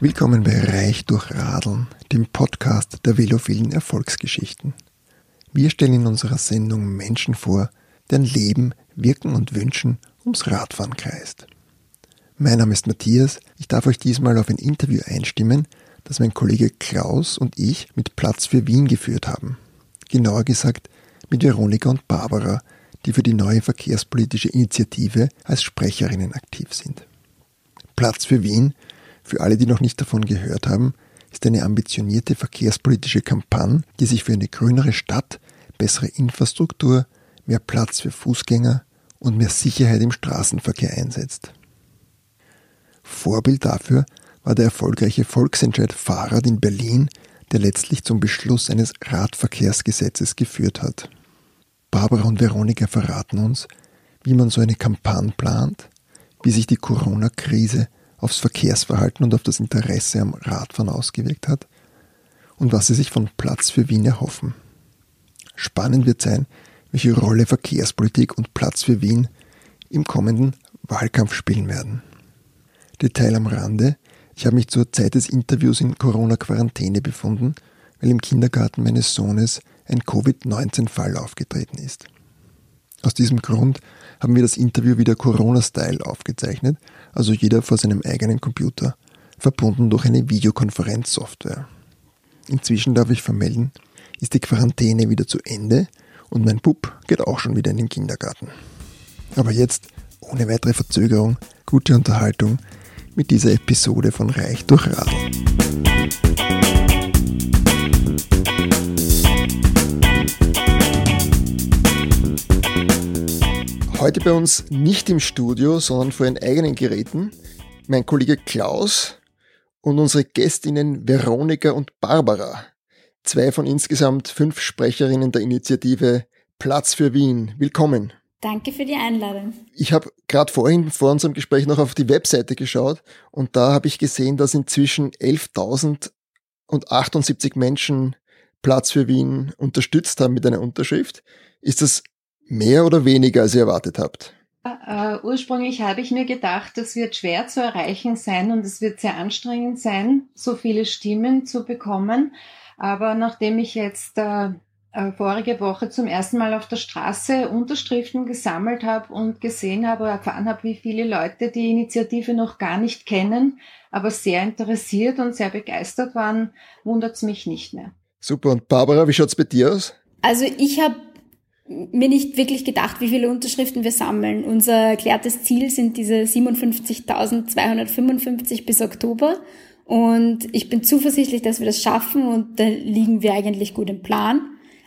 Willkommen bei Reich durch Radeln, dem Podcast der velophilen Erfolgsgeschichten. Wir stellen in unserer Sendung Menschen vor, deren Leben, Wirken und Wünschen ums Radfahren kreist. Mein Name ist Matthias, ich darf euch diesmal auf ein Interview einstimmen, das mein Kollege Klaus und ich mit Platz für Wien geführt haben. Genauer gesagt mit Veronika und Barbara, die für die neue verkehrspolitische Initiative als Sprecherinnen aktiv sind. Platz für Wien für alle, die noch nicht davon gehört haben, ist eine ambitionierte verkehrspolitische Kampagne, die sich für eine grünere Stadt, bessere Infrastruktur, mehr Platz für Fußgänger und mehr Sicherheit im Straßenverkehr einsetzt. Vorbild dafür war der erfolgreiche Volksentscheid Fahrrad in Berlin, der letztlich zum Beschluss eines Radverkehrsgesetzes geführt hat. Barbara und Veronika verraten uns, wie man so eine Kampagne plant, wie sich die Corona-Krise aufs Verkehrsverhalten und auf das Interesse am Radfahren ausgewirkt hat und was sie sich von Platz für Wien erhoffen. Spannend wird sein, welche Rolle Verkehrspolitik und Platz für Wien im kommenden Wahlkampf spielen werden. Detail am Rande, ich habe mich zur Zeit des Interviews in Corona-Quarantäne befunden, weil im Kindergarten meines Sohnes ein Covid-19-Fall aufgetreten ist. Aus diesem Grund haben wir das Interview wieder Corona-Style aufgezeichnet, also jeder vor seinem eigenen Computer, verbunden durch eine Videokonferenzsoftware. Inzwischen darf ich vermelden, ist die Quarantäne wieder zu Ende und mein Bub geht auch schon wieder in den Kindergarten. Aber jetzt, ohne weitere Verzögerung, gute Unterhaltung mit dieser Episode von Reich durch Radl. Heute bei uns nicht im Studio, sondern vor ihren eigenen Geräten mein Kollege Klaus und unsere Gästinnen Veronika und Barbara. Zwei von insgesamt fünf Sprecherinnen der Initiative Platz für Wien. Willkommen. Danke für die Einladung. Ich habe gerade vorhin vor unserem Gespräch noch auf die Webseite geschaut und da habe ich gesehen, dass inzwischen 11.078 Menschen Platz für Wien unterstützt haben mit einer Unterschrift. Ist das Mehr oder weniger, als ihr erwartet habt? Uh, ursprünglich habe ich mir gedacht, das wird schwer zu erreichen sein und es wird sehr anstrengend sein, so viele Stimmen zu bekommen. Aber nachdem ich jetzt uh, vorige Woche zum ersten Mal auf der Straße Unterschriften gesammelt habe und gesehen habe, erfahren habe, wie viele Leute die Initiative noch gar nicht kennen, aber sehr interessiert und sehr begeistert waren, wundert es mich nicht mehr. Super. Und Barbara, wie schaut's bei dir aus? Also ich habe mir nicht wirklich gedacht, wie viele Unterschriften wir sammeln. Unser erklärtes Ziel sind diese 57.255 bis Oktober. Und ich bin zuversichtlich, dass wir das schaffen und da liegen wir eigentlich gut im Plan.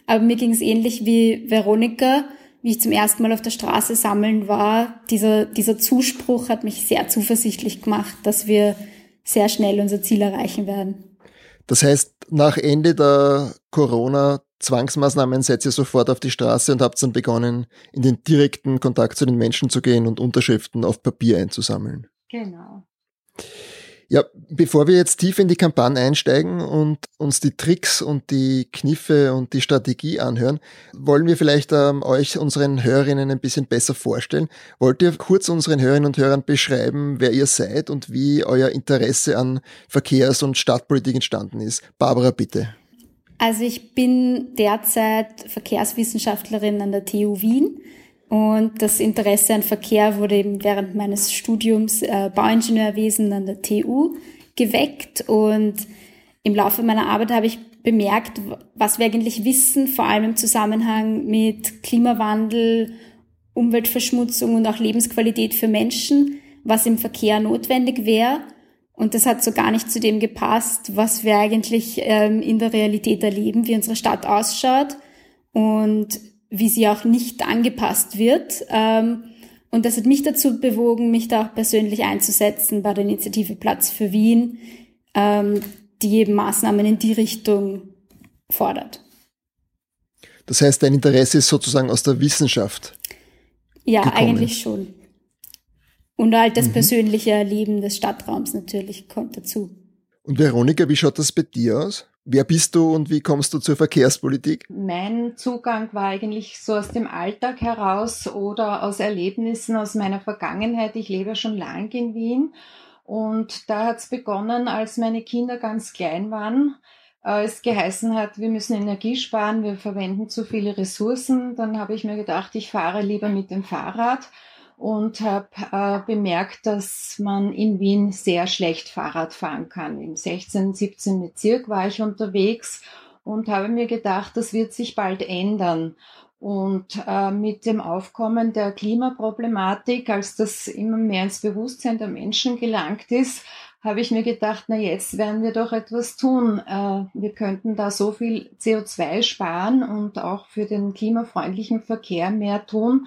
Aber mir ging es ähnlich wie Veronika, wie ich zum ersten Mal auf der Straße sammeln war. Dieser, dieser Zuspruch hat mich sehr zuversichtlich gemacht, dass wir sehr schnell unser Ziel erreichen werden. Das heißt, nach Ende der Corona Zwangsmaßnahmen seid ihr sofort auf die Straße und habt dann begonnen, in den direkten Kontakt zu den Menschen zu gehen und Unterschriften auf Papier einzusammeln. Genau. Ja, bevor wir jetzt tief in die Kampagne einsteigen und uns die Tricks und die Kniffe und die Strategie anhören, wollen wir vielleicht ähm, euch, unseren Hörerinnen, ein bisschen besser vorstellen. Wollt ihr kurz unseren Hörerinnen und Hörern beschreiben, wer ihr seid und wie euer Interesse an Verkehrs- und Stadtpolitik entstanden ist? Barbara, bitte. Also ich bin derzeit Verkehrswissenschaftlerin an der TU Wien und das Interesse an Verkehr wurde eben während meines Studiums äh, Bauingenieurwesen an der TU geweckt und im Laufe meiner Arbeit habe ich bemerkt, was wir eigentlich wissen, vor allem im Zusammenhang mit Klimawandel, Umweltverschmutzung und auch Lebensqualität für Menschen, was im Verkehr notwendig wäre und das hat so gar nicht zu dem gepasst, was wir eigentlich ähm, in der Realität erleben, wie unsere Stadt ausschaut und wie sie auch nicht angepasst wird. Ähm, und das hat mich dazu bewogen, mich da auch persönlich einzusetzen bei der Initiative Platz für Wien, ähm, die eben Maßnahmen in die Richtung fordert. Das heißt, dein Interesse ist sozusagen aus der Wissenschaft. Ja, gekommen. eigentlich schon. Und halt das mhm. persönliche Erleben des Stadtraums natürlich kommt dazu. Und Veronika, wie schaut das bei dir aus? Wer bist du und wie kommst du zur Verkehrspolitik? Mein Zugang war eigentlich so aus dem Alltag heraus oder aus Erlebnissen aus meiner Vergangenheit. Ich lebe schon lange in Wien Und da hat es begonnen, als meine Kinder ganz klein waren. Äh, es geheißen hat, wir müssen Energie sparen, wir verwenden zu viele Ressourcen. Dann habe ich mir gedacht, ich fahre lieber mit dem Fahrrad und habe äh, bemerkt, dass man in Wien sehr schlecht Fahrrad fahren kann. Im 16., 17. Bezirk war ich unterwegs und habe mir gedacht, das wird sich bald ändern. Und äh, mit dem Aufkommen der Klimaproblematik, als das immer mehr ins Bewusstsein der Menschen gelangt ist, habe ich mir gedacht, na jetzt werden wir doch etwas tun. Äh, wir könnten da so viel CO2 sparen und auch für den klimafreundlichen Verkehr mehr tun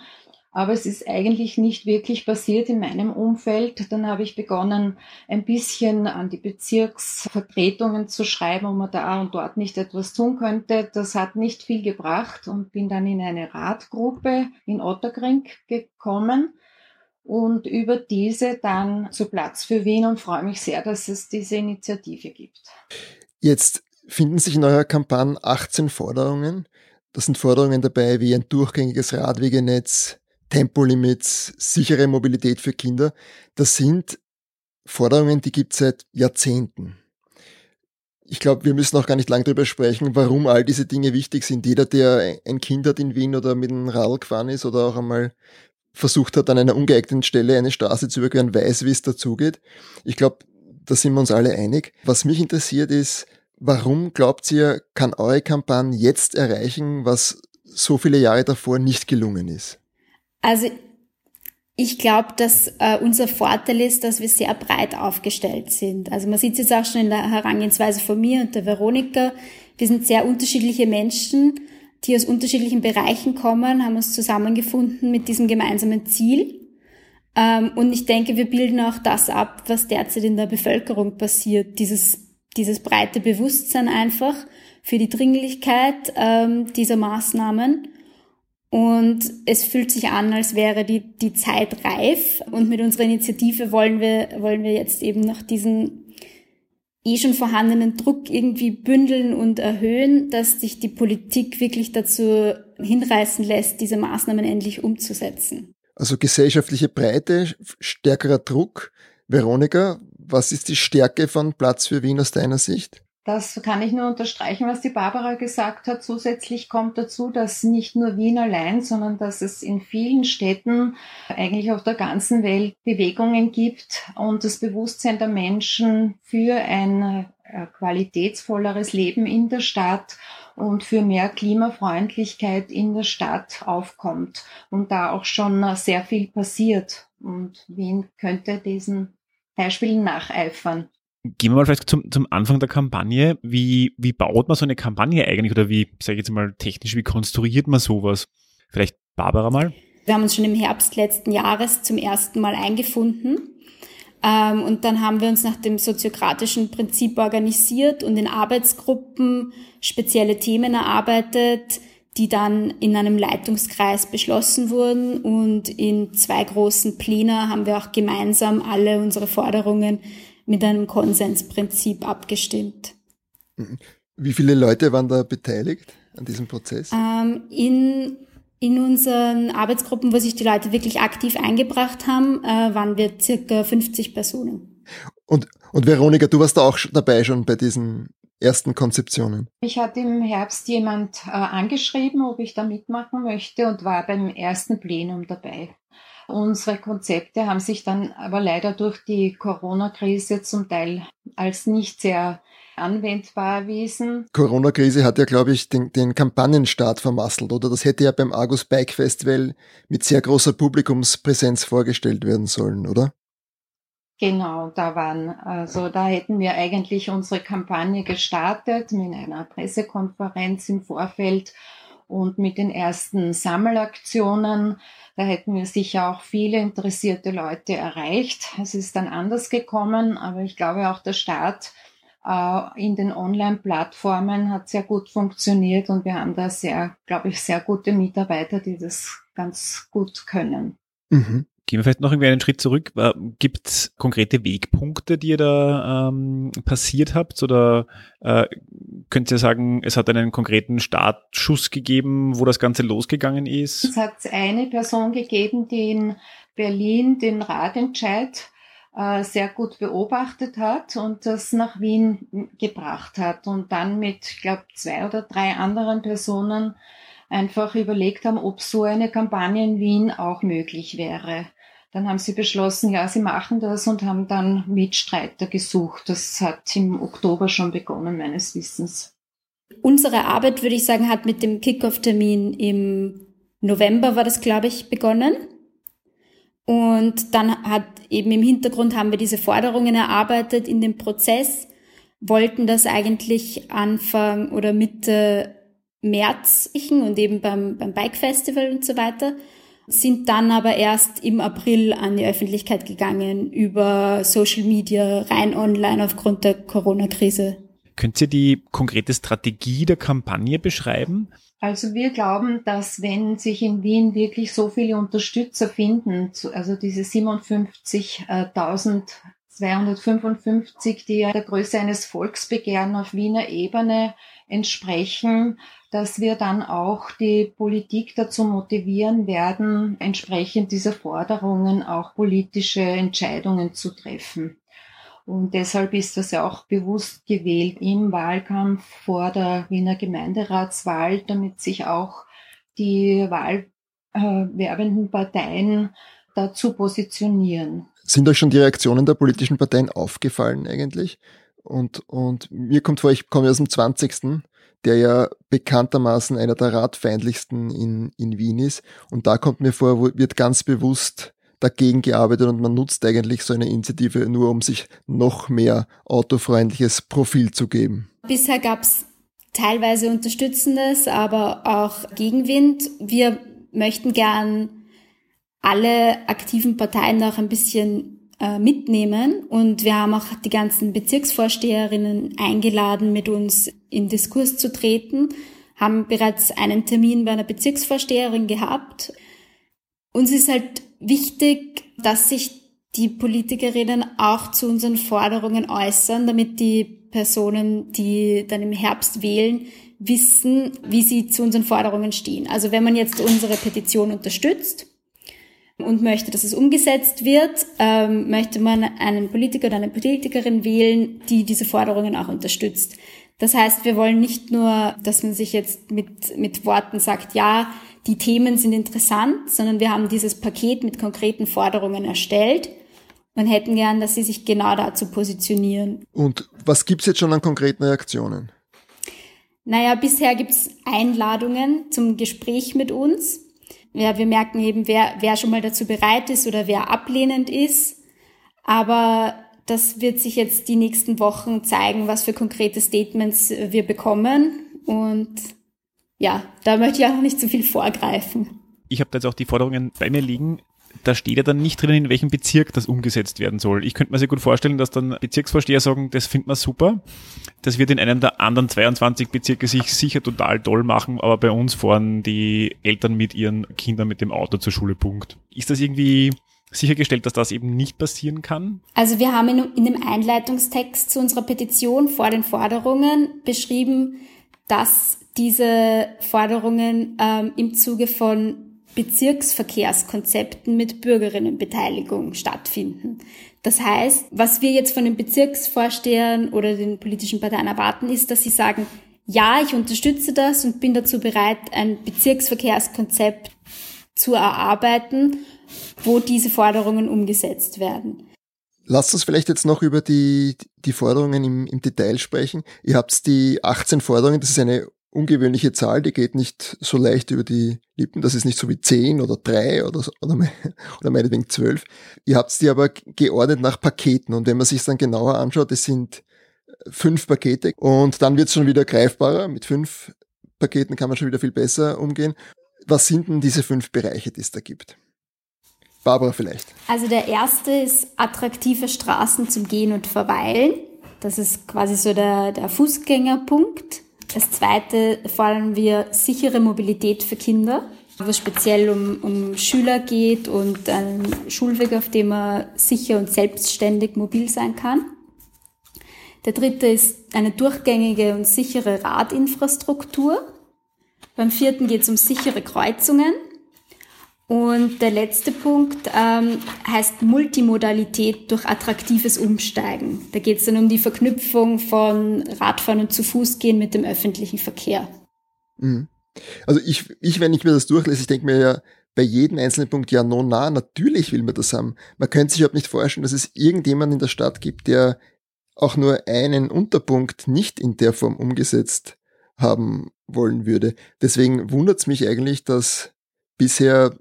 aber es ist eigentlich nicht wirklich passiert in meinem Umfeld. Dann habe ich begonnen, ein bisschen an die Bezirksvertretungen zu schreiben, ob man da und dort nicht etwas tun könnte. Das hat nicht viel gebracht und bin dann in eine Radgruppe in Otterkring gekommen und über diese dann zu Platz für Wien und freue mich sehr, dass es diese Initiative gibt. Jetzt finden sich in eurer Kampagne 18 Forderungen. Das sind Forderungen dabei wie ein durchgängiges Radwegenetz, Tempolimits, sichere Mobilität für Kinder, das sind Forderungen, die gibt es seit Jahrzehnten. Ich glaube, wir müssen auch gar nicht lange darüber sprechen, warum all diese Dinge wichtig sind. Jeder, der ein Kind hat in Wien oder mit einem Radl gefahren ist oder auch einmal versucht hat, an einer ungeeigneten Stelle eine Straße zu überqueren, weiß, wie es dazugeht. Ich glaube, da sind wir uns alle einig. Was mich interessiert ist, warum glaubt ihr, kann eure Kampagne jetzt erreichen, was so viele Jahre davor nicht gelungen ist? Also ich glaube, dass äh, unser Vorteil ist, dass wir sehr breit aufgestellt sind. Also man sieht es jetzt auch schon in der Herangehensweise von mir und der Veronika. Wir sind sehr unterschiedliche Menschen, die aus unterschiedlichen Bereichen kommen, haben uns zusammengefunden mit diesem gemeinsamen Ziel. Ähm, und ich denke, wir bilden auch das ab, was derzeit in der Bevölkerung passiert. Dieses, dieses breite Bewusstsein einfach für die Dringlichkeit ähm, dieser Maßnahmen und es fühlt sich an, als wäre die, die Zeit reif. Und mit unserer Initiative wollen wir, wollen wir jetzt eben noch diesen eh schon vorhandenen Druck irgendwie bündeln und erhöhen, dass sich die Politik wirklich dazu hinreißen lässt, diese Maßnahmen endlich umzusetzen. Also gesellschaftliche Breite, stärkerer Druck. Veronika, was ist die Stärke von Platz für Wien aus deiner Sicht? Das kann ich nur unterstreichen, was die Barbara gesagt hat. Zusätzlich kommt dazu, dass nicht nur Wien allein, sondern dass es in vielen Städten, eigentlich auf der ganzen Welt, Bewegungen gibt und das Bewusstsein der Menschen für ein äh, qualitätsvolleres Leben in der Stadt und für mehr Klimafreundlichkeit in der Stadt aufkommt und da auch schon sehr viel passiert. Und Wien könnte diesen Beispielen nacheifern. Gehen wir mal vielleicht zum, zum Anfang der Kampagne. Wie, wie baut man so eine Kampagne eigentlich oder wie, sage ich jetzt mal technisch, wie konstruiert man sowas? Vielleicht Barbara mal? Wir haben uns schon im Herbst letzten Jahres zum ersten Mal eingefunden. Ähm, und dann haben wir uns nach dem soziokratischen Prinzip organisiert und in Arbeitsgruppen spezielle Themen erarbeitet, die dann in einem Leitungskreis beschlossen wurden. Und in zwei großen Plänen haben wir auch gemeinsam alle unsere Forderungen mit einem Konsensprinzip abgestimmt. Mhm. Wie viele Leute waren da beteiligt an diesem Prozess? Ähm, in, in unseren Arbeitsgruppen, wo sich die Leute wirklich aktiv eingebracht haben, äh, waren wir circa 50 Personen. Und, und Veronika, du warst da auch dabei schon bei diesen ersten Konzeptionen? Ich hatte im Herbst jemand äh, angeschrieben, ob ich da mitmachen möchte und war beim ersten Plenum dabei. Unsere Konzepte haben sich dann aber leider durch die Corona-Krise zum Teil als nicht sehr anwendbar erwiesen. Corona-Krise hat ja, glaube ich, den, den Kampagnenstart vermasselt, oder? Das hätte ja beim Argus Bike Festival mit sehr großer Publikumspräsenz vorgestellt werden sollen, oder? Genau, da waren, also da hätten wir eigentlich unsere Kampagne gestartet mit einer Pressekonferenz im Vorfeld und mit den ersten Sammelaktionen. Da hätten wir sicher auch viele interessierte Leute erreicht. Es ist dann anders gekommen, aber ich glaube auch der Start äh, in den Online-Plattformen hat sehr gut funktioniert und wir haben da sehr, glaube ich, sehr gute Mitarbeiter, die das ganz gut können. Mhm. Gehen wir vielleicht noch irgendwie einen Schritt zurück. Äh, Gibt es konkrete Wegpunkte, die ihr da ähm, passiert habt? Oder äh, könnt ihr sagen, es hat einen konkreten Startschuss gegeben, wo das Ganze losgegangen ist? Es hat eine Person gegeben, die in Berlin den Ratentscheid äh, sehr gut beobachtet hat und das nach Wien gebracht hat und dann mit, ich glaube, zwei oder drei anderen Personen einfach überlegt haben, ob so eine Kampagne in Wien auch möglich wäre. Dann haben sie beschlossen, ja, sie machen das und haben dann Mitstreiter gesucht. Das hat im Oktober schon begonnen, meines Wissens. Unsere Arbeit, würde ich sagen, hat mit dem Kickoff-Termin im November, war das, glaube ich, begonnen. Und dann hat eben im Hintergrund haben wir diese Forderungen erarbeitet in dem Prozess, wollten das eigentlich Anfang oder Mitte März und eben beim, beim Bike Festival und so weiter, sind dann aber erst im April an die Öffentlichkeit gegangen über Social Media, rein online aufgrund der Corona-Krise. Könnt ihr die konkrete Strategie der Kampagne beschreiben? Also wir glauben, dass wenn sich in Wien wirklich so viele Unterstützer finden, also diese 57.255, die ja der Größe eines Volksbegehren auf Wiener Ebene entsprechen, dass wir dann auch die Politik dazu motivieren werden, entsprechend dieser Forderungen auch politische Entscheidungen zu treffen. Und deshalb ist das ja auch bewusst gewählt im Wahlkampf vor der Wiener Gemeinderatswahl, damit sich auch die wahlwerbenden Parteien dazu positionieren. Sind euch schon die Reaktionen der politischen Parteien aufgefallen eigentlich? Und, und mir kommt vor, ich komme aus dem 20., der ja bekanntermaßen einer der radfeindlichsten in, in Wien ist. Und da kommt mir vor, wird ganz bewusst dagegen gearbeitet und man nutzt eigentlich so eine Initiative nur, um sich noch mehr autofreundliches Profil zu geben. Bisher gab es teilweise Unterstützendes, aber auch Gegenwind. Wir möchten gern alle aktiven Parteien auch ein bisschen äh, mitnehmen und wir haben auch die ganzen Bezirksvorsteherinnen eingeladen, mit uns in Diskurs zu treten, haben bereits einen Termin bei einer Bezirksvorsteherin gehabt. Uns ist halt wichtig, dass sich die Politikerinnen auch zu unseren Forderungen äußern, damit die Personen, die dann im Herbst wählen, wissen, wie sie zu unseren Forderungen stehen. Also wenn man jetzt unsere Petition unterstützt und möchte, dass es umgesetzt wird, ähm, möchte man einen Politiker oder eine Politikerin wählen, die diese Forderungen auch unterstützt. Das heißt, wir wollen nicht nur, dass man sich jetzt mit, mit Worten sagt, ja, die Themen sind interessant, sondern wir haben dieses Paket mit konkreten Forderungen erstellt und hätten gern, dass sie sich genau dazu positionieren. Und was gibt's jetzt schon an konkreten Reaktionen? Naja, bisher gibt's Einladungen zum Gespräch mit uns. Ja, wir merken eben, wer, wer schon mal dazu bereit ist oder wer ablehnend ist. Aber das wird sich jetzt die nächsten Wochen zeigen, was für konkrete Statements wir bekommen. Und ja, da möchte ich auch nicht zu viel vorgreifen. Ich habe da jetzt auch die Forderungen bei mir liegen. Da steht ja dann nicht drin, in welchem Bezirk das umgesetzt werden soll. Ich könnte mir sehr gut vorstellen, dass dann Bezirksvorsteher sagen, das findet man super. Das wird in einem der anderen 22 Bezirke sich sicher total toll machen, aber bei uns fahren die Eltern mit ihren Kindern mit dem Auto zur Schule, Punkt. Ist das irgendwie sichergestellt, dass das eben nicht passieren kann? Also wir haben in, in dem Einleitungstext zu unserer Petition vor den Forderungen beschrieben, dass diese Forderungen ähm, im Zuge von Bezirksverkehrskonzepten mit Bürgerinnenbeteiligung stattfinden. Das heißt, was wir jetzt von den Bezirksvorstehern oder den politischen Parteien erwarten, ist, dass sie sagen, ja, ich unterstütze das und bin dazu bereit, ein Bezirksverkehrskonzept zu erarbeiten, wo diese Forderungen umgesetzt werden. Lasst uns vielleicht jetzt noch über die, die Forderungen im, im Detail sprechen. Ihr habt die 18 Forderungen, das ist eine ungewöhnliche Zahl, die geht nicht so leicht über die Lippen. Das ist nicht so wie zehn oder drei oder, oder, oder meinetwegen zwölf. Ihr habt die aber geordnet nach Paketen und wenn man sich dann genauer anschaut, es sind fünf Pakete und dann wird es schon wieder greifbarer. Mit fünf Paketen kann man schon wieder viel besser umgehen. Was sind denn diese fünf Bereiche, die es da gibt? Barbara vielleicht. Also der erste ist attraktive Straßen zum Gehen und Verweilen. Das ist quasi so der, der Fußgängerpunkt. Als zweite fordern wir sichere Mobilität für Kinder, wo es speziell um, um Schüler geht und einen Schulweg, auf dem man sicher und selbstständig mobil sein kann. Der dritte ist eine durchgängige und sichere Radinfrastruktur. Beim vierten geht es um sichere Kreuzungen. Und der letzte Punkt ähm, heißt Multimodalität durch attraktives Umsteigen. Da geht es dann um die Verknüpfung von Radfahren und zu Fuß gehen mit dem öffentlichen Verkehr. Mhm. Also ich, ich, wenn ich mir das durchlese, ich denke mir ja bei jedem einzelnen Punkt, ja, no, na, natürlich will man das haben. Man könnte sich überhaupt nicht vorstellen, dass es irgendjemand in der Stadt gibt, der auch nur einen Unterpunkt nicht in der Form umgesetzt haben wollen würde. Deswegen wundert es mich eigentlich, dass bisher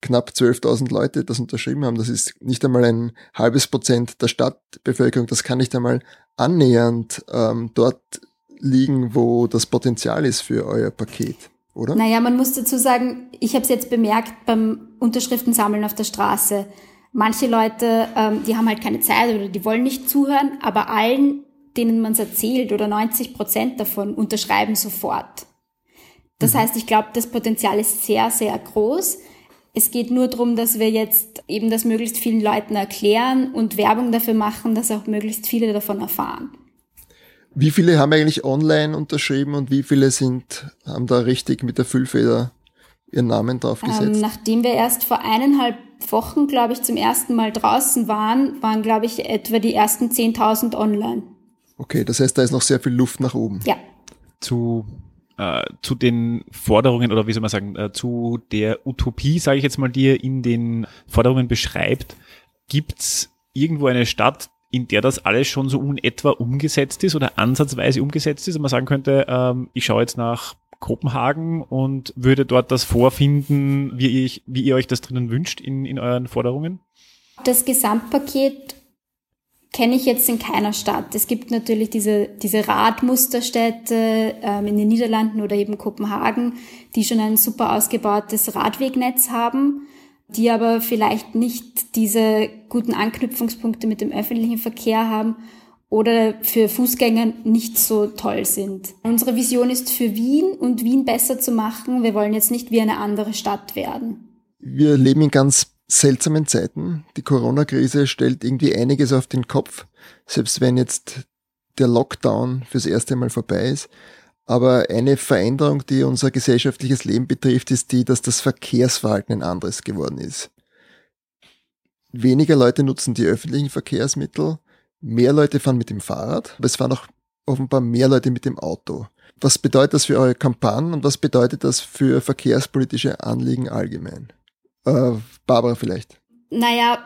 knapp 12.000 Leute das unterschrieben haben. Das ist nicht einmal ein halbes Prozent der Stadtbevölkerung. Das kann nicht einmal annähernd ähm, dort liegen, wo das Potenzial ist für euer Paket, oder? Naja, man muss dazu sagen, ich habe es jetzt bemerkt beim Unterschriftensammeln auf der Straße. Manche Leute, ähm, die haben halt keine Zeit oder die wollen nicht zuhören, aber allen, denen man es erzählt oder 90 Prozent davon unterschreiben sofort. Das mhm. heißt, ich glaube, das Potenzial ist sehr, sehr groß. Es geht nur darum, dass wir jetzt eben das möglichst vielen Leuten erklären und Werbung dafür machen, dass auch möglichst viele davon erfahren. Wie viele haben eigentlich online unterschrieben und wie viele sind, haben da richtig mit der Füllfeder ihren Namen draufgesetzt? Ähm, nachdem wir erst vor eineinhalb Wochen, glaube ich, zum ersten Mal draußen waren, waren, glaube ich, etwa die ersten 10.000 online. Okay, das heißt, da ist noch sehr viel Luft nach oben. Ja. Zu äh, zu den Forderungen oder wie soll man sagen, äh, zu der Utopie, sage ich jetzt mal, die ihr in den Forderungen beschreibt, gibt's irgendwo eine Stadt, in der das alles schon so unetwa umgesetzt ist oder ansatzweise umgesetzt ist und man sagen könnte, ähm, ich schaue jetzt nach Kopenhagen und würde dort das vorfinden, wie, ich, wie ihr euch das drinnen wünscht in, in euren Forderungen? Das Gesamtpaket kenne ich jetzt in keiner Stadt. Es gibt natürlich diese, diese Radmusterstädte ähm, in den Niederlanden oder eben Kopenhagen, die schon ein super ausgebautes Radwegnetz haben, die aber vielleicht nicht diese guten Anknüpfungspunkte mit dem öffentlichen Verkehr haben oder für Fußgänger nicht so toll sind. Unsere Vision ist für Wien und Wien besser zu machen. Wir wollen jetzt nicht wie eine andere Stadt werden. Wir leben in ganz seltsamen Zeiten. Die Corona-Krise stellt irgendwie einiges auf den Kopf, selbst wenn jetzt der Lockdown fürs erste Mal vorbei ist. Aber eine Veränderung, die unser gesellschaftliches Leben betrifft, ist die, dass das Verkehrsverhalten ein anderes geworden ist. Weniger Leute nutzen die öffentlichen Verkehrsmittel, mehr Leute fahren mit dem Fahrrad, aber es fahren auch offenbar mehr Leute mit dem Auto. Was bedeutet das für eure Kampagnen und was bedeutet das für verkehrspolitische Anliegen allgemein? Äh, Barbara vielleicht. Naja,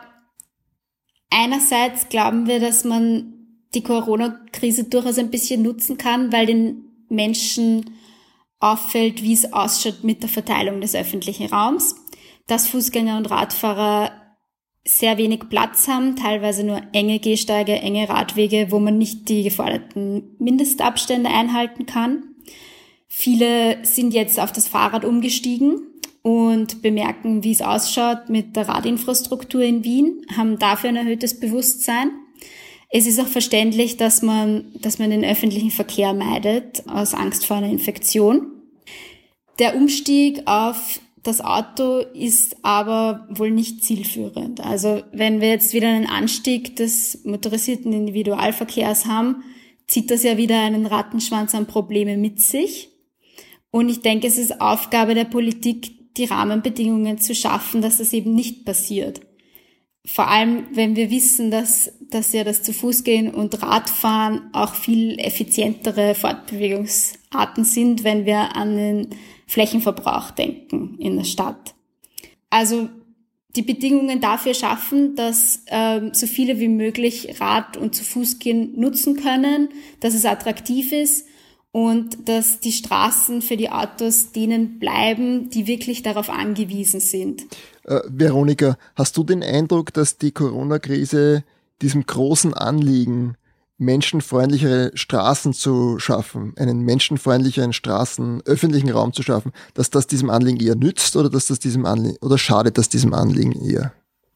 einerseits glauben wir, dass man die Corona-Krise durchaus ein bisschen nutzen kann, weil den Menschen auffällt, wie es ausschaut mit der Verteilung des öffentlichen Raums, dass Fußgänger und Radfahrer sehr wenig Platz haben, teilweise nur enge Gehsteige, enge Radwege, wo man nicht die geforderten Mindestabstände einhalten kann. Viele sind jetzt auf das Fahrrad umgestiegen und bemerken, wie es ausschaut mit der Radinfrastruktur in Wien, haben dafür ein erhöhtes Bewusstsein. Es ist auch verständlich, dass man, dass man den öffentlichen Verkehr meidet aus Angst vor einer Infektion. Der Umstieg auf das Auto ist aber wohl nicht zielführend. Also wenn wir jetzt wieder einen Anstieg des motorisierten Individualverkehrs haben, zieht das ja wieder einen Rattenschwanz an Probleme mit sich. Und ich denke, es ist Aufgabe der Politik, die Rahmenbedingungen zu schaffen, dass das eben nicht passiert. Vor allem, wenn wir wissen, dass, dass ja das zu Fuß gehen und Radfahren auch viel effizientere Fortbewegungsarten sind, wenn wir an den Flächenverbrauch denken in der Stadt. Also die Bedingungen dafür schaffen, dass ähm, so viele wie möglich Rad und zu Fuß gehen nutzen können, dass es attraktiv ist und dass die Straßen für die Autos denen bleiben, die wirklich darauf angewiesen sind. Äh, Veronika, hast du den Eindruck, dass die Corona-Krise diesem großen Anliegen, menschenfreundlichere Straßen zu schaffen, einen menschenfreundlicheren Straßen, öffentlichen Raum zu schaffen, dass das diesem Anliegen eher nützt oder dass das diesem Anliegen oder schadet das diesem Anliegen eher?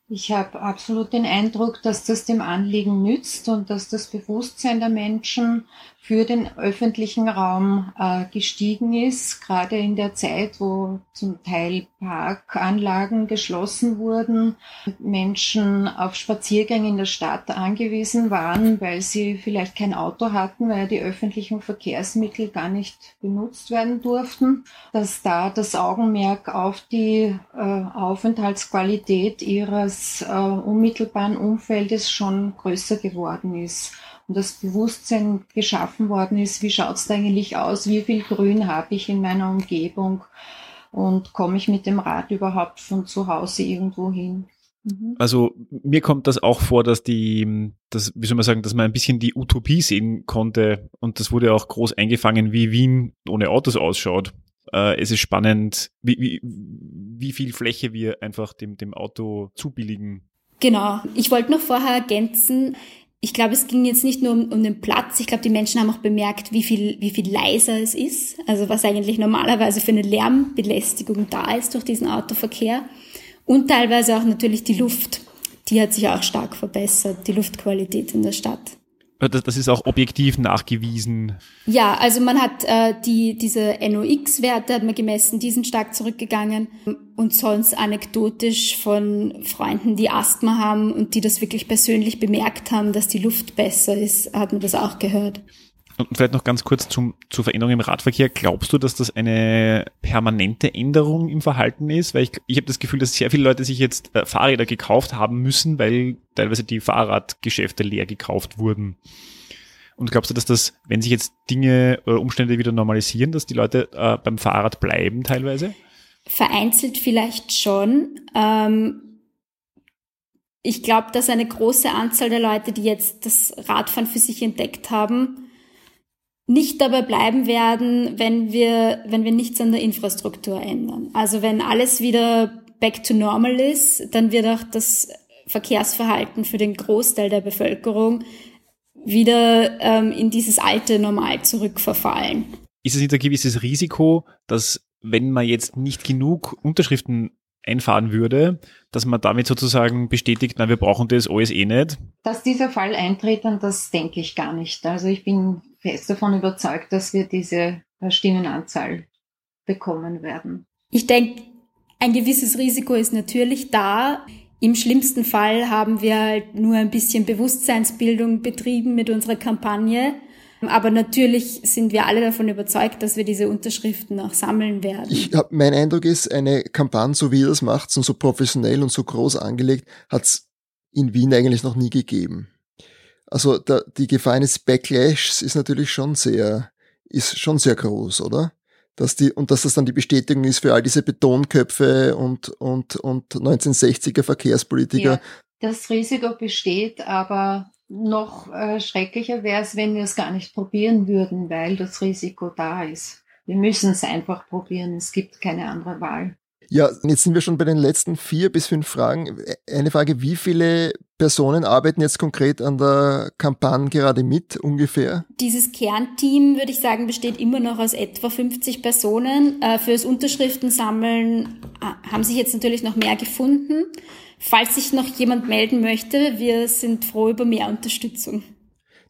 Ich habe absolut den Eindruck, dass das dem Anliegen nützt und dass das Bewusstsein der Menschen für den öffentlichen Raum äh, gestiegen ist, gerade in der Zeit, wo zum Teil Parkanlagen geschlossen wurden, Menschen auf Spaziergänge in der Stadt angewiesen waren, weil sie vielleicht kein Auto hatten, weil die öffentlichen Verkehrsmittel gar nicht benutzt werden durften, dass da das Augenmerk auf die äh, Aufenthaltsqualität ihres äh, unmittelbaren Umfeldes schon größer geworden ist und das Bewusstsein geschaffen worden ist, wie schaut es eigentlich aus, wie viel Grün habe ich in meiner Umgebung und komme ich mit dem Rad überhaupt von zu Hause irgendwo hin. Mhm. Also mir kommt das auch vor, dass die, das, wie soll man sagen, dass man ein bisschen die Utopie sehen konnte und das wurde auch groß eingefangen, wie Wien ohne Autos ausschaut. Äh, es ist spannend, wie, wie, wie viel Fläche wir einfach dem, dem Auto zubilligen. Genau. Ich wollte noch vorher ergänzen, ich glaube, es ging jetzt nicht nur um, um den Platz. Ich glaube, die Menschen haben auch bemerkt, wie viel, wie viel leiser es ist. Also was eigentlich normalerweise für eine Lärmbelästigung da ist durch diesen Autoverkehr. Und teilweise auch natürlich die Luft. Die hat sich auch stark verbessert, die Luftqualität in der Stadt. Das ist auch objektiv nachgewiesen. Ja, also man hat äh, die, diese NOx-Werte hat man gemessen, die sind stark zurückgegangen. Und sonst anekdotisch von Freunden, die Asthma haben und die das wirklich persönlich bemerkt haben, dass die Luft besser ist, hat man das auch gehört. Und vielleicht noch ganz kurz zum, zur Veränderung im Radverkehr. Glaubst du, dass das eine permanente Änderung im Verhalten ist? Weil ich, ich habe das Gefühl, dass sehr viele Leute sich jetzt äh, Fahrräder gekauft haben müssen, weil teilweise die Fahrradgeschäfte leer gekauft wurden. Und glaubst du, dass das, wenn sich jetzt Dinge oder Umstände wieder normalisieren, dass die Leute äh, beim Fahrrad bleiben teilweise? Vereinzelt vielleicht schon. Ähm ich glaube, dass eine große Anzahl der Leute, die jetzt das Radfahren für sich entdeckt haben, nicht dabei bleiben werden, wenn wir, wenn wir nichts an der Infrastruktur ändern. Also wenn alles wieder back to normal ist, dann wird auch das Verkehrsverhalten für den Großteil der Bevölkerung wieder ähm, in dieses alte Normal zurückverfallen. Ist es nicht ein gewisses Risiko, dass wenn man jetzt nicht genug Unterschriften einfahren würde, dass man damit sozusagen bestätigt, na, wir brauchen das alles eh nicht? Dass dieser Fall eintritt, das denke ich gar nicht. Also ich bin fest davon überzeugt, dass wir diese Stimmenanzahl bekommen werden. Ich denke, ein gewisses Risiko ist natürlich da. Im schlimmsten Fall haben wir halt nur ein bisschen Bewusstseinsbildung betrieben mit unserer Kampagne. Aber natürlich sind wir alle davon überzeugt, dass wir diese Unterschriften auch sammeln werden. Ich hab, mein Eindruck ist, eine Kampagne, so wie ihr das macht und so professionell und so groß angelegt, hat es in Wien eigentlich noch nie gegeben. Also der, die Gefahr eines Backlashs ist natürlich schon sehr, ist schon sehr groß, oder? Dass die, und dass das dann die Bestätigung ist für all diese Betonköpfe und, und, und 1960er Verkehrspolitiker. Ja, das Risiko besteht, aber noch äh, schrecklicher wäre es, wenn wir es gar nicht probieren würden, weil das Risiko da ist. Wir müssen es einfach probieren. Es gibt keine andere Wahl. Ja, jetzt sind wir schon bei den letzten vier bis fünf Fragen. Eine Frage, wie viele Personen arbeiten jetzt konkret an der Kampagne gerade mit ungefähr? Dieses Kernteam, würde ich sagen, besteht immer noch aus etwa 50 Personen. Äh, fürs Unterschriftensammeln äh, haben sich jetzt natürlich noch mehr gefunden. Falls sich noch jemand melden möchte, wir sind froh über mehr Unterstützung.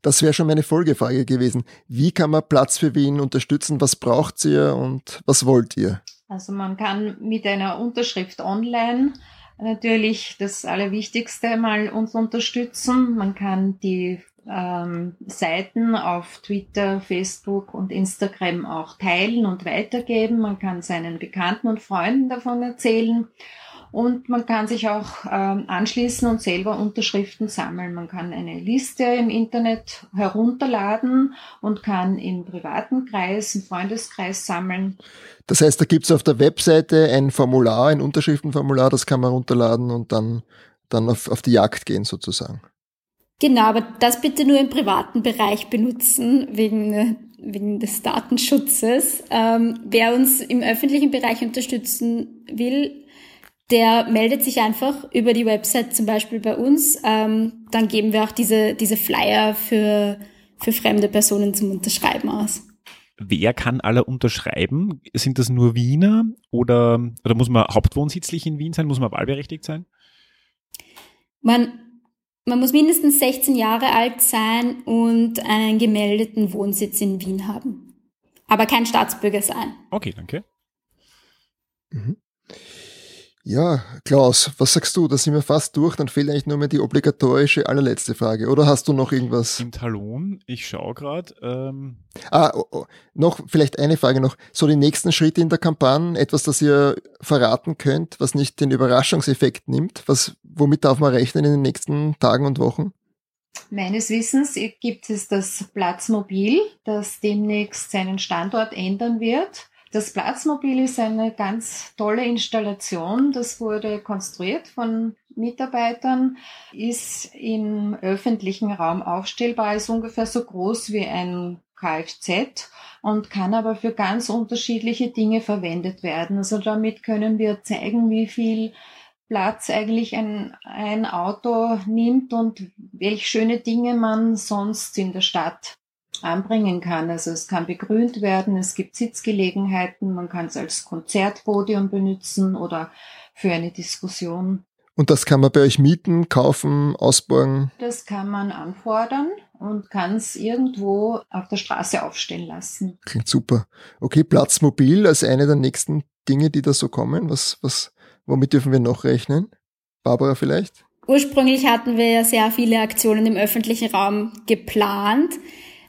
Das wäre schon meine Folgefrage gewesen. Wie kann man Platz für Wien unterstützen? Was braucht ihr und was wollt ihr? Also man kann mit einer Unterschrift online natürlich das Allerwichtigste mal uns unterstützen. Man kann die ähm, Seiten auf Twitter, Facebook und Instagram auch teilen und weitergeben. Man kann seinen Bekannten und Freunden davon erzählen. Und man kann sich auch ähm, anschließen und selber Unterschriften sammeln. Man kann eine Liste im Internet herunterladen und kann im privaten Kreis, im Freundeskreis sammeln. Das heißt, da gibt es auf der Webseite ein Formular, ein Unterschriftenformular, das kann man runterladen und dann, dann auf, auf die Jagd gehen sozusagen. Genau, aber das bitte nur im privaten Bereich benutzen, wegen, wegen des Datenschutzes. Ähm, wer uns im öffentlichen Bereich unterstützen will, der meldet sich einfach über die Website zum Beispiel bei uns. Ähm, dann geben wir auch diese, diese Flyer für, für fremde Personen zum Unterschreiben aus. Wer kann alle unterschreiben? Sind das nur Wiener oder, oder muss man hauptwohnsitzlich in Wien sein? Muss man wahlberechtigt sein? Man Man muss mindestens 16 Jahre alt sein und einen gemeldeten Wohnsitz in Wien haben. Aber kein Staatsbürger sein. Okay, danke. Mhm. Ja, Klaus, was sagst du? Da sind wir fast durch, dann fehlt eigentlich nur mehr die obligatorische allerletzte Frage. Oder hast du noch irgendwas? Im Talon, ich schaue gerade. Ähm ah, oh, oh, noch vielleicht eine Frage noch. So die nächsten Schritte in der Kampagne, etwas, das ihr verraten könnt, was nicht den Überraschungseffekt nimmt, was, womit darf man rechnen in den nächsten Tagen und Wochen? Meines Wissens gibt es das Platzmobil, das demnächst seinen Standort ändern wird. Das Platzmobil ist eine ganz tolle Installation. Das wurde konstruiert von Mitarbeitern, ist im öffentlichen Raum aufstellbar, ist ungefähr so groß wie ein Kfz und kann aber für ganz unterschiedliche Dinge verwendet werden. Also damit können wir zeigen, wie viel Platz eigentlich ein, ein Auto nimmt und welche schöne Dinge man sonst in der Stadt anbringen kann. Also es kann begrünt werden, es gibt Sitzgelegenheiten, man kann es als Konzertpodium benutzen oder für eine Diskussion. Und das kann man bei euch mieten, kaufen, ausborgen? Das kann man anfordern und kann es irgendwo auf der Straße aufstellen lassen. Klingt super. Okay, Platzmobil als eine der nächsten Dinge, die da so kommen. Was, was, womit dürfen wir noch rechnen? Barbara vielleicht? Ursprünglich hatten wir ja sehr viele Aktionen im öffentlichen Raum geplant.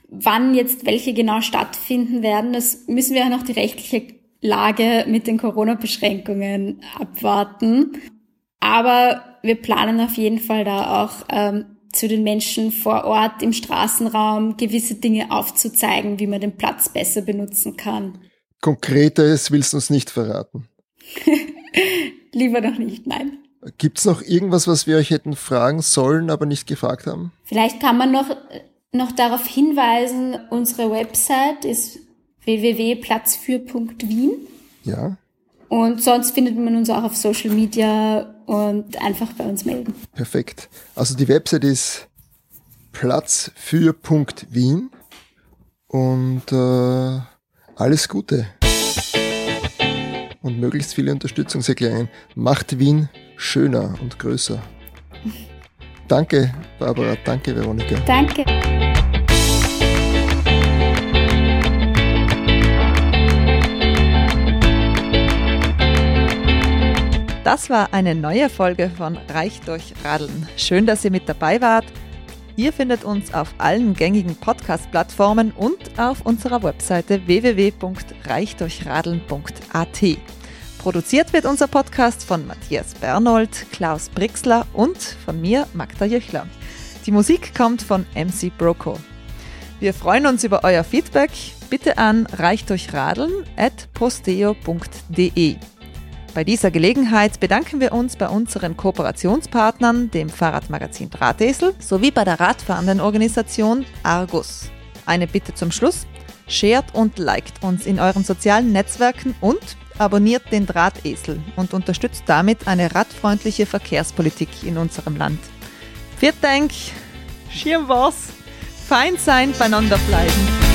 Wann jetzt welche genau stattfinden werden, das müssen wir ja noch die rechtliche Lage mit den Corona-Beschränkungen abwarten. Aber wir planen auf jeden Fall da auch ähm, zu den Menschen vor Ort im Straßenraum gewisse Dinge aufzuzeigen, wie man den Platz besser benutzen kann. Konkretes willst du uns nicht verraten? Lieber noch nicht, nein. Gibt es noch irgendwas, was wir euch hätten fragen sollen, aber nicht gefragt haben? Vielleicht kann man noch noch darauf hinweisen, unsere Website ist www.platzfür.wien. Ja. Und sonst findet man uns auch auf Social Media und einfach bei uns melden. Perfekt. Also die Website ist platzfür.wien und äh, alles Gute. Und möglichst viele Unterstützungserklärungen. Macht Wien schöner und größer. Danke, Barbara. Danke, Veronika. Danke. Das war eine neue Folge von Reich durch Radeln. Schön, dass ihr mit dabei wart. Ihr findet uns auf allen gängigen Podcast-Plattformen und auf unserer Webseite www.reichdurchradeln.at. Produziert wird unser Podcast von Matthias Bernold, Klaus Brixler und von mir, Magda Jöchler. Die Musik kommt von MC Broco. Wir freuen uns über euer Feedback. Bitte an reichdurchradeln.posteo.de. Bei dieser Gelegenheit bedanken wir uns bei unseren Kooperationspartnern, dem Fahrradmagazin Drahtesel, sowie bei der radfahrenden Organisation Argus. Eine Bitte zum Schluss. Shared und liked uns in euren sozialen Netzwerken und abonniert den Drahtesel und unterstützt damit eine radfreundliche Verkehrspolitik in unserem Land. Viert Dank, Schirm was, fein sein, beieinander bleiben.